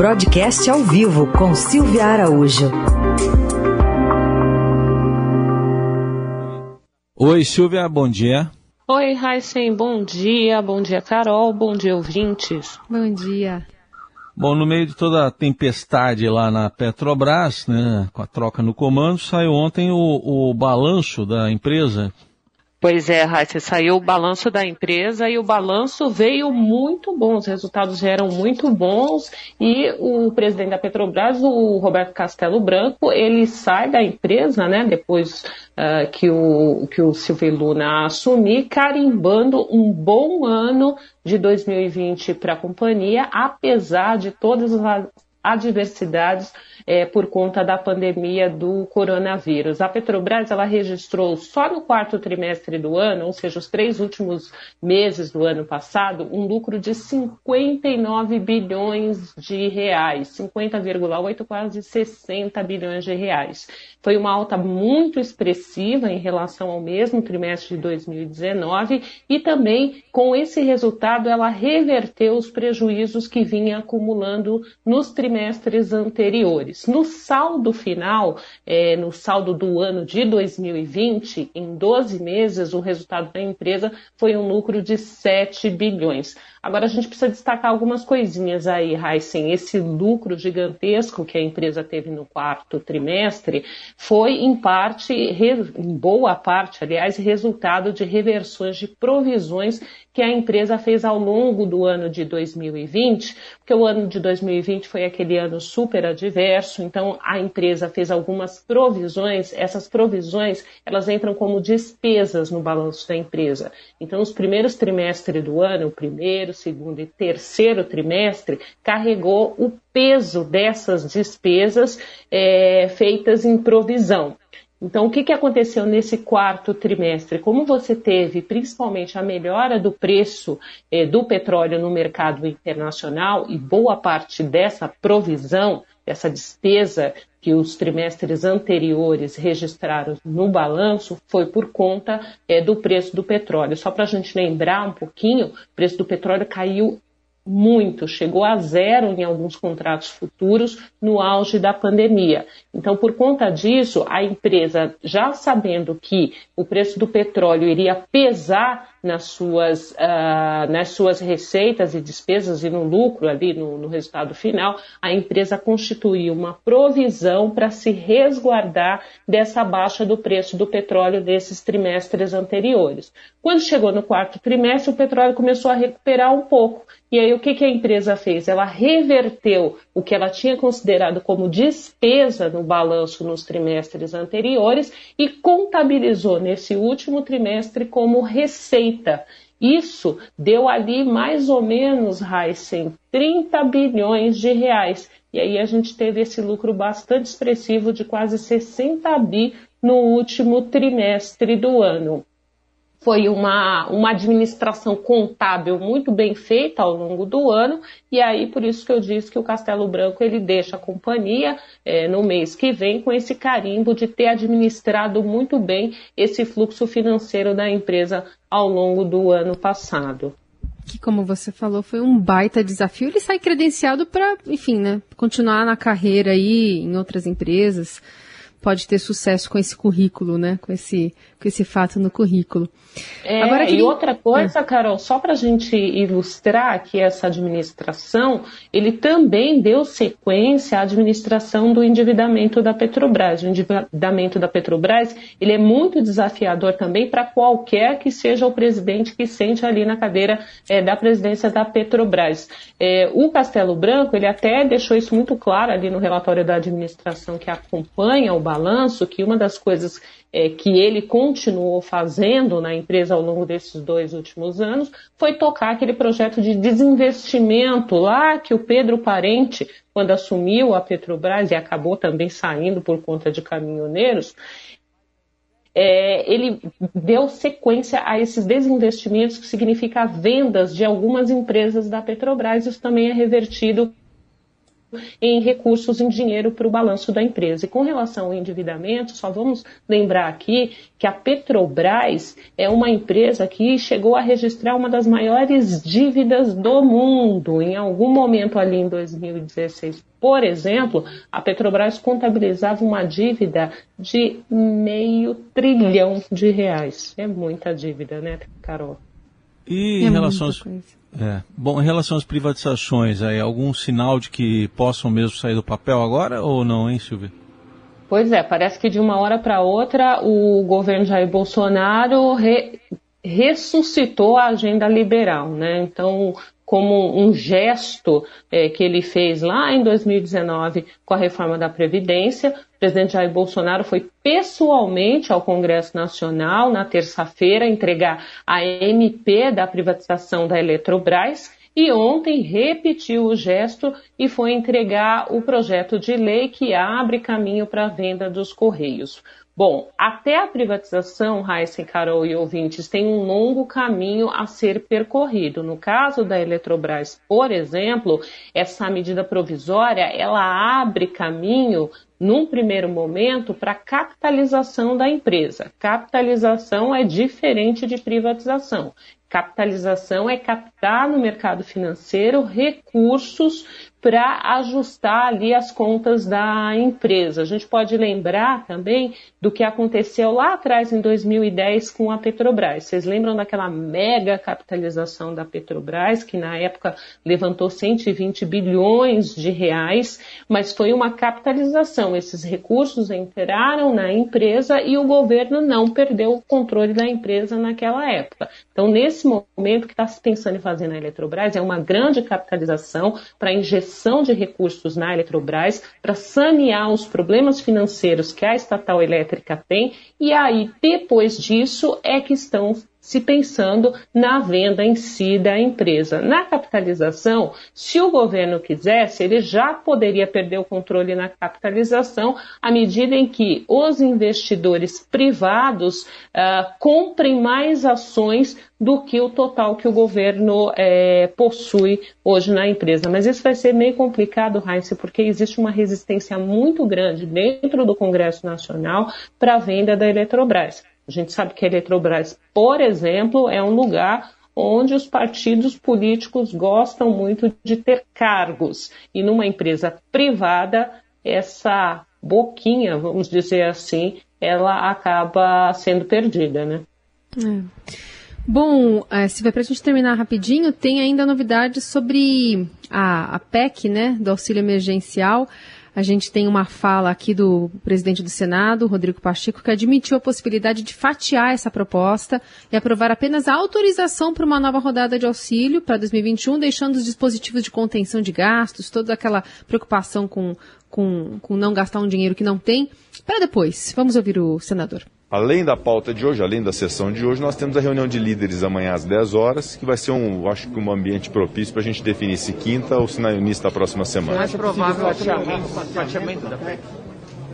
Broadcast ao vivo com Silvia Araújo. Oi, Silvia, bom dia. Oi, Heisen, bom dia. Bom dia, Carol. Bom dia, ouvintes. Bom dia. Bom, no meio de toda a tempestade lá na Petrobras, né, com a troca no comando, saiu ontem o, o balanço da empresa. Pois é, Raíssa, saiu o balanço da empresa e o balanço veio muito bom, os resultados eram muito bons e o presidente da Petrobras, o Roberto Castelo Branco, ele sai da empresa, né, depois uh, que, o, que o Silvio Luna assumir, carimbando um bom ano de 2020 para a companhia, apesar de todas as adversidades é, por conta da pandemia do coronavírus. A Petrobras ela registrou só no quarto trimestre do ano, ou seja, os três últimos meses do ano passado, um lucro de 59 bilhões de reais, 50,8 quase 60 bilhões de reais. Foi uma alta muito expressiva em relação ao mesmo trimestre de 2019 e também com esse resultado ela reverteu os prejuízos que vinha acumulando nos trimestres anteriores. No saldo final, é, no saldo do ano de 2020, em 12 meses, o resultado da empresa foi um lucro de 7 bilhões. Agora a gente precisa destacar algumas coisinhas aí, Heisen. Esse lucro gigantesco que a empresa teve no quarto trimestre foi, em parte, em boa parte, aliás, resultado de reversões de provisões que a empresa fez ao longo do ano de 2020, porque o ano de 2020 foi aquele ano super adverso, então a empresa fez algumas provisões, essas provisões, elas entram como despesas no balanço da empresa. Então, os primeiros trimestres do ano, o primeiro, segundo e terceiro trimestre, carregou o peso dessas despesas é, feitas em provisão. Então, o que, que aconteceu nesse quarto trimestre? Como você teve principalmente a melhora do preço eh, do petróleo no mercado internacional e boa parte dessa provisão, dessa despesa que os trimestres anteriores registraram no balanço foi por conta eh, do preço do petróleo. Só para a gente lembrar um pouquinho, o preço do petróleo caiu muito, chegou a zero em alguns contratos futuros no auge da pandemia. Então, por conta disso, a empresa, já sabendo que o preço do petróleo iria pesar nas suas, uh, nas suas receitas e despesas e no lucro ali no, no resultado final, a empresa constituiu uma provisão para se resguardar dessa baixa do preço do petróleo desses trimestres anteriores. Quando chegou no quarto trimestre, o petróleo começou a recuperar um pouco. E aí o que, que a empresa fez? Ela reverteu o que ela tinha considerado como despesa no balanço nos trimestres anteriores e contabilizou nesse último trimestre como receita. Isso deu ali mais ou menos, Heisen, 30 bilhões de reais. E aí a gente teve esse lucro bastante expressivo de quase 60 bi no último trimestre do ano foi uma, uma administração contábil muito bem feita ao longo do ano, e aí por isso que eu disse que o Castelo Branco ele deixa a companhia é, no mês que vem com esse carimbo de ter administrado muito bem esse fluxo financeiro da empresa ao longo do ano passado. Que, como você falou, foi um baita desafio. Ele sai credenciado para, enfim, né, continuar na carreira aí em outras empresas pode ter sucesso com esse currículo, né? Com esse, com esse fato no currículo. É, Agora, que... E outra coisa, é. Carol, só para a gente ilustrar que essa administração, ele também deu sequência à administração do endividamento da Petrobras. O endividamento da Petrobras, ele é muito desafiador também para qualquer que seja o presidente que sente ali na cadeira é, da presidência da Petrobras. É, o Castelo Branco, ele até deixou isso muito claro ali no relatório da administração que acompanha o balanço que uma das coisas é, que ele continuou fazendo na empresa ao longo desses dois últimos anos foi tocar aquele projeto de desinvestimento lá que o Pedro Parente, quando assumiu a Petrobras e acabou também saindo por conta de caminhoneiros, é, ele deu sequência a esses desinvestimentos, que significa vendas de algumas empresas da Petrobras. Isso também é revertido em recursos em dinheiro para o balanço da empresa. E com relação ao endividamento, só vamos lembrar aqui que a Petrobras é uma empresa que chegou a registrar uma das maiores dívidas do mundo. Em algum momento ali em 2016, por exemplo, a Petrobras contabilizava uma dívida de meio trilhão de reais. É muita dívida, né, Carol? E é em relação às, é, bom, em relação às privatizações, aí, algum sinal de que possam mesmo sair do papel agora ou não, hein, Silvia? Pois é, parece que de uma hora para outra o governo Jair Bolsonaro re, ressuscitou a agenda liberal, né? Então, como um gesto é, que ele fez lá em 2019 com a reforma da Previdência, o presidente Jair Bolsonaro foi pessoalmente ao Congresso Nacional na terça-feira entregar a MP da privatização da Eletrobras e ontem repetiu o gesto e foi entregar o projeto de lei que abre caminho para a venda dos Correios. Bom, até a privatização, Raíssa, Carol e ouvintes, tem um longo caminho a ser percorrido. No caso da Eletrobras, por exemplo, essa medida provisória, ela abre caminho num primeiro momento, para capitalização da empresa. Capitalização é diferente de privatização. Capitalização é captar no mercado financeiro recursos para ajustar ali as contas da empresa. A gente pode lembrar também do que aconteceu lá atrás em 2010 com a Petrobras. Vocês lembram daquela mega capitalização da Petrobras que na época levantou 120 bilhões de reais, mas foi uma capitalização. Esses recursos entraram na empresa e o governo não perdeu o controle da empresa naquela época. Então, nesse momento que está se pensando em fazer na Eletrobras é uma grande capitalização para injeção de recursos na Eletrobras para sanear os problemas financeiros que a estatal elétrica tem, e aí, depois disso, é que estão se pensando na venda em si da empresa. Na capitalização, se o governo quisesse, ele já poderia perder o controle na capitalização à medida em que os investidores privados uh, comprem mais ações do que o total que o governo é, possui hoje na empresa. Mas isso vai ser meio complicado, Heinz, porque existe uma resistência muito grande dentro do Congresso Nacional para a venda da Eletrobras. A gente sabe que a Eletrobras, por exemplo, é um lugar onde os partidos políticos gostam muito de ter cargos. E numa empresa privada, essa boquinha, vamos dizer assim, ela acaba sendo perdida, né? É. Bom, é, Silvia, para a gente terminar rapidinho, tem ainda novidades sobre a, a PEC, né, do auxílio emergencial. A gente tem uma fala aqui do presidente do Senado, Rodrigo Pacheco, que admitiu a possibilidade de fatiar essa proposta e aprovar apenas a autorização para uma nova rodada de auxílio para 2021, deixando os dispositivos de contenção de gastos, toda aquela preocupação com, com, com não gastar um dinheiro que não tem, para depois. Vamos ouvir o senador. Além da pauta de hoje, além da sessão de hoje, nós temos a reunião de líderes amanhã às 10 horas, que vai ser um, acho que um ambiente propício para a gente definir se quinta ou se na início da próxima semana. Mais provável o fatiamento da PEC?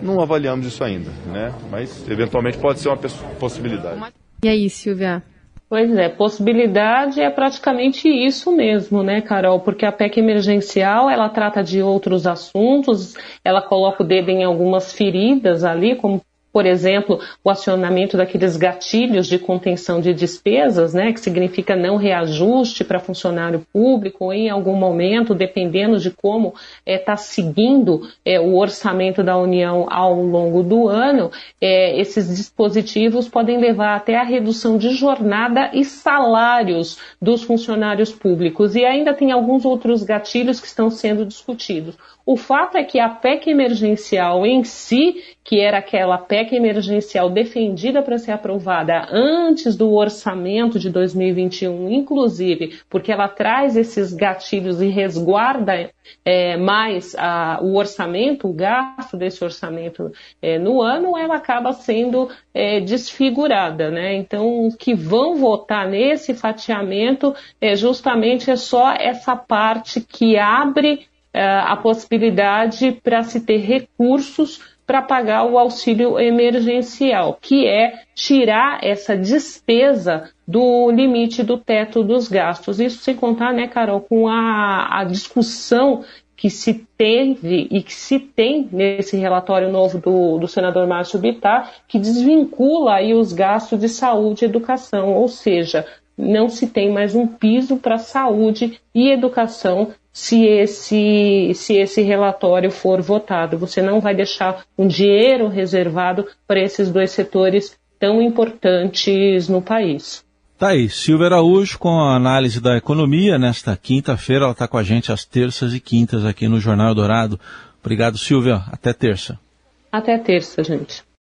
Não avaliamos isso ainda, né? Mas eventualmente pode ser uma possibilidade. E aí, Silvia? Pois é, possibilidade é praticamente isso mesmo, né, Carol? Porque a PEC emergencial, ela trata de outros assuntos, ela coloca o dedo em algumas feridas ali, como por exemplo, o acionamento daqueles gatilhos de contenção de despesas, né, que significa não reajuste para funcionário público ou em algum momento, dependendo de como está é, tá seguindo é, o orçamento da União ao longo do ano, é, esses dispositivos podem levar até a redução de jornada e salários dos funcionários públicos. E ainda tem alguns outros gatilhos que estão sendo discutidos. O fato é que a PEC emergencial em si, que era aquela PEC emergencial defendida para ser aprovada antes do orçamento de 2021, inclusive, porque ela traz esses gatilhos e resguarda é, mais a, o orçamento, o gasto desse orçamento é, no ano, ela acaba sendo é, desfigurada, né? Então, o que vão votar nesse fatiamento é justamente é só essa parte que abre a possibilidade para se ter recursos para pagar o auxílio emergencial, que é tirar essa despesa do limite do teto dos gastos. Isso sem contar, né, Carol, com a, a discussão que se teve e que se tem nesse relatório novo do, do senador Márcio Bittar, que desvincula aí os gastos de saúde e educação, ou seja, não se tem mais um piso para saúde e educação se esse, se esse relatório for votado. Você não vai deixar um dinheiro reservado para esses dois setores tão importantes no país. Tá aí, Silvia Araújo com a análise da economia nesta quinta-feira. Ela está com a gente às terças e quintas aqui no Jornal Dourado. Obrigado, Silvia. Até terça. Até terça, gente.